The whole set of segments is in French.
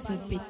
massive big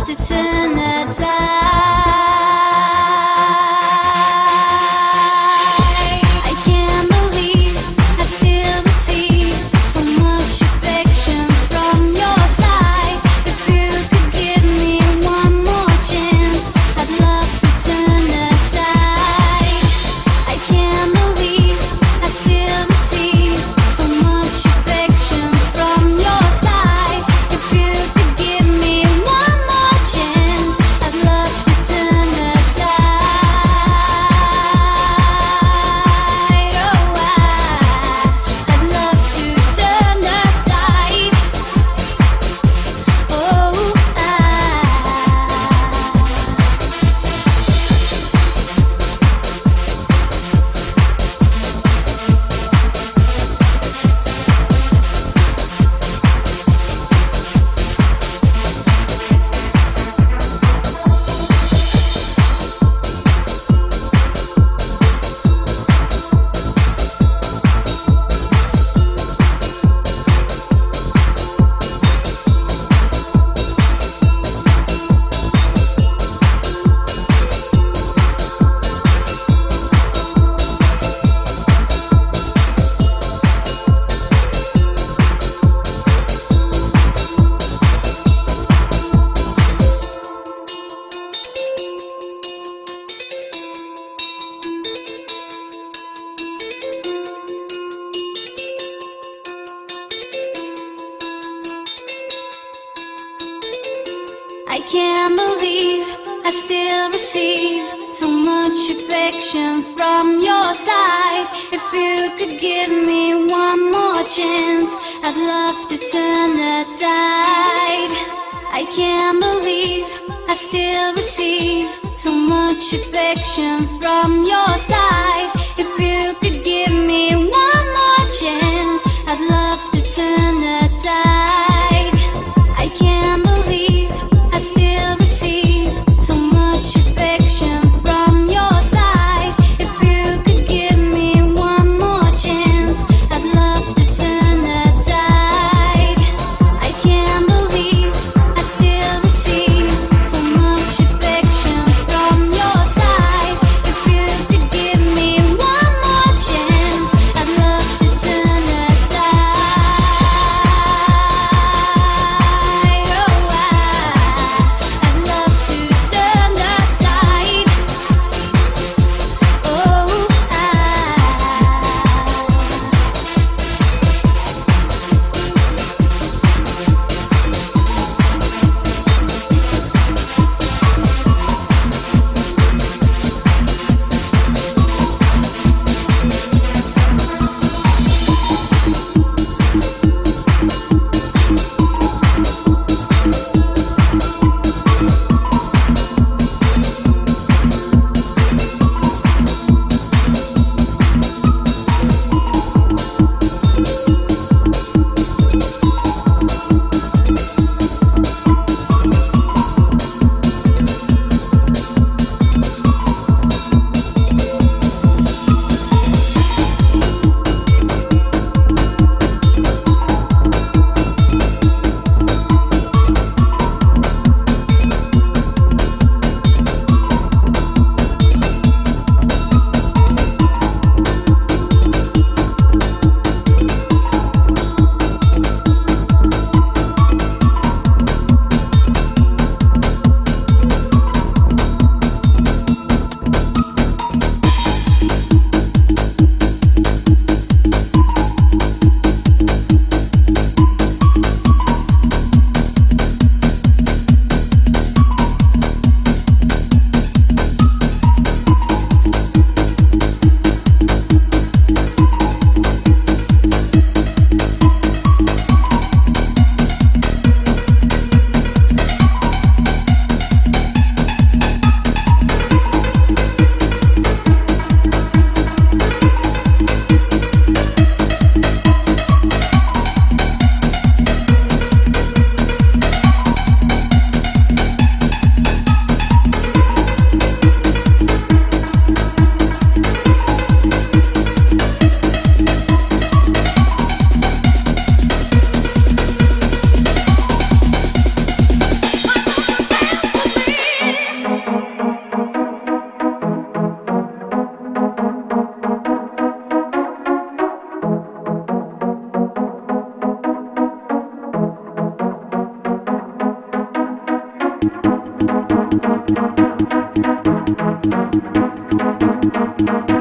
I'd to turn the tide. Thank you.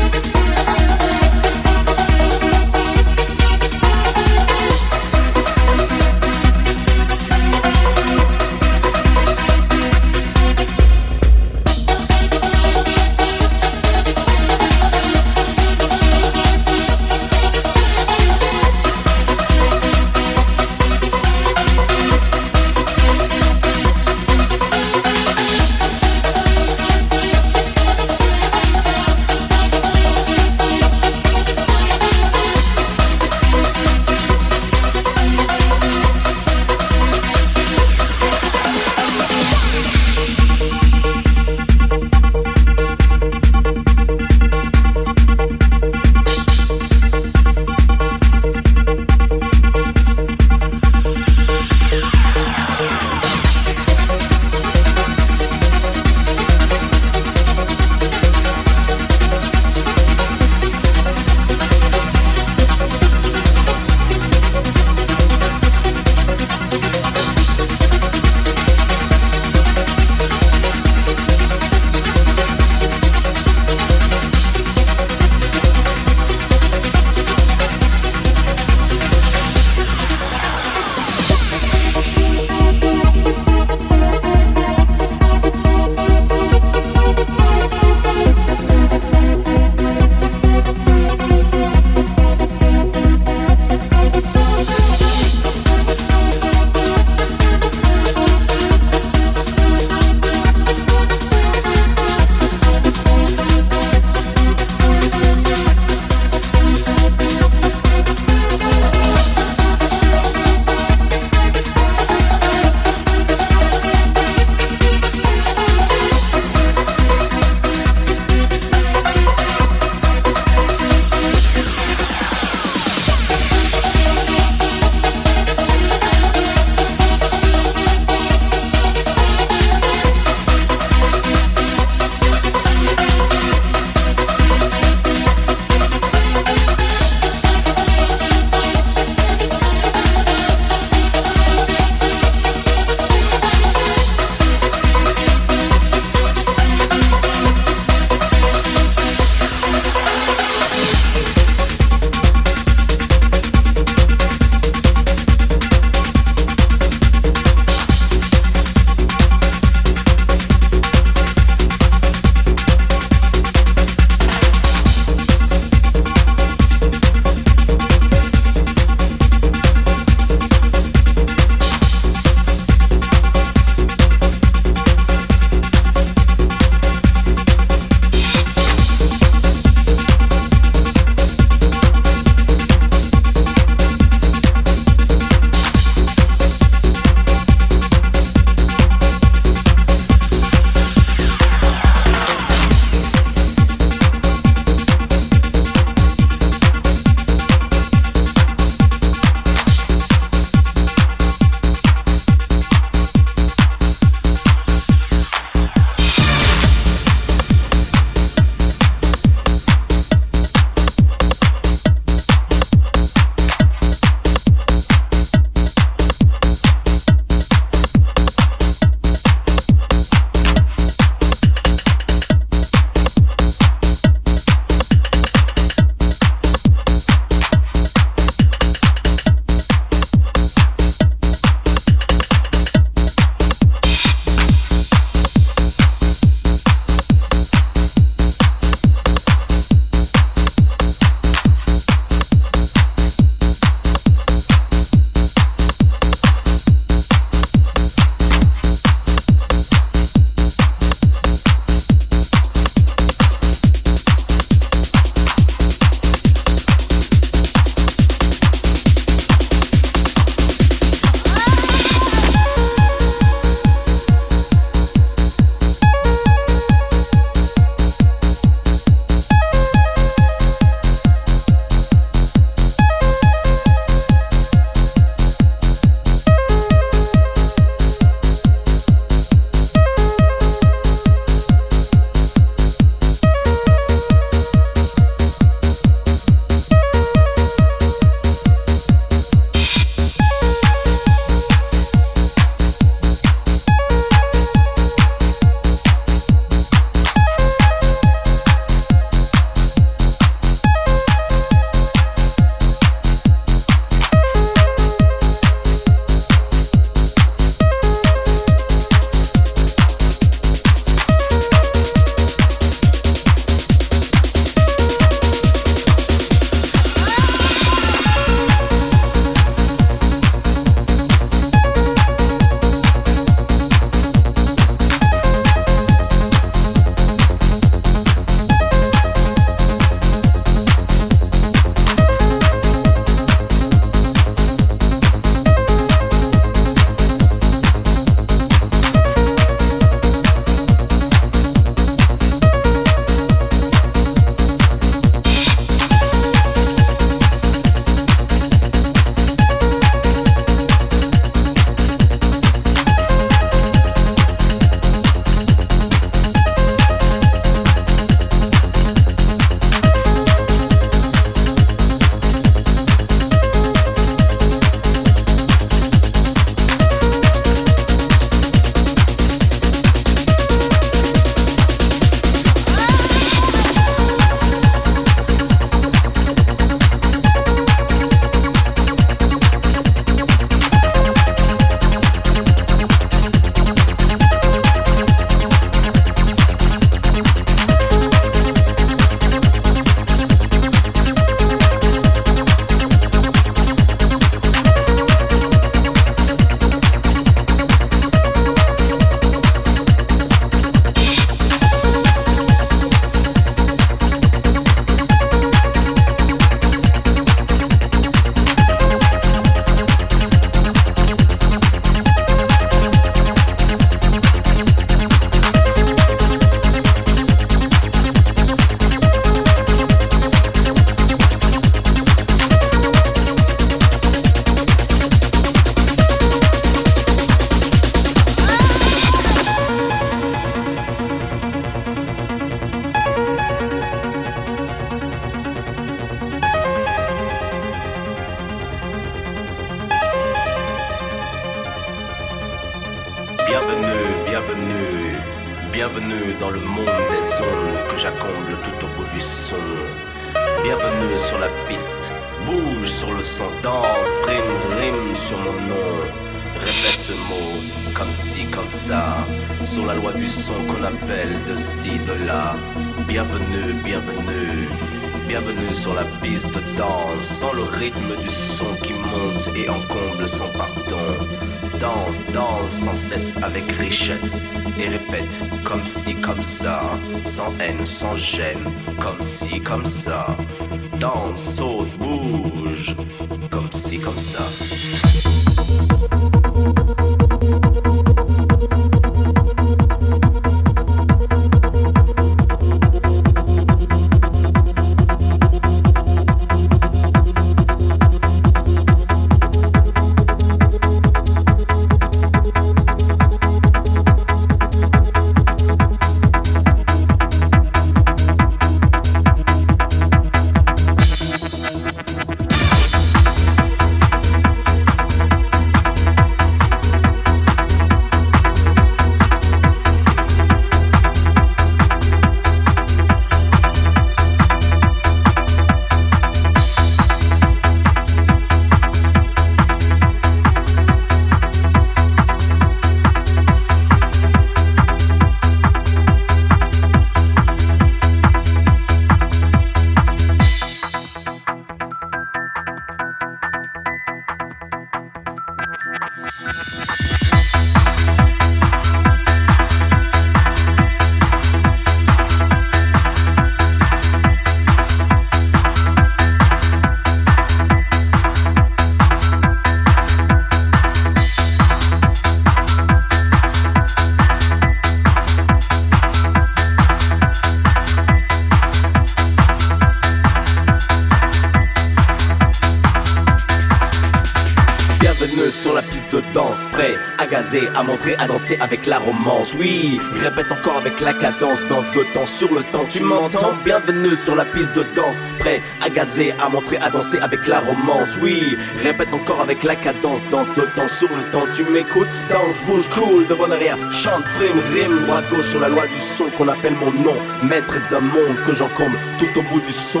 Montrer, à danser avec la romance. Oui, répète encore avec la cadence, danse de temps sur le temps. Tu m'entends Bienvenue sur la piste de danse, prêt à gazer, à montrer, à danser avec la romance. Oui, répète encore avec la cadence, danse de temps sur le temps. Tu m'écoutes, danse, bouge, cool, de bon arrière, chante, frime, rime, droite, gauche sur la loi du son qu'on appelle mon nom. Maître d'un monde que j'encombre tout au bout du son.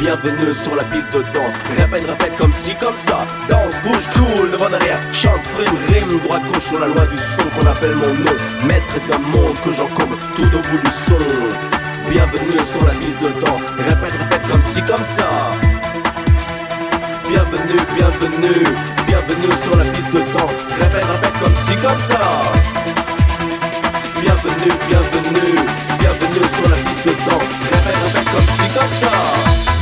Bienvenue sur la piste de danse. Répète, répète comme ci, comme ça. Danse, bouge, cool, devant derrière. Chante, frime, rime, droite, gauche sur la loi du son qu'on appelle mon nom. Maître d'un monde que j'encombre tout au bout du son. Bienvenue sur la piste de danse. Répète, répète comme ci, comme ça. Bienvenue, bienvenue, bienvenue sur la piste de danse. Répète, répète comme ci, comme ça. Bienvenue, bienvenue, bienvenue sur la piste de danse. Répète, répète comme ci, comme ça.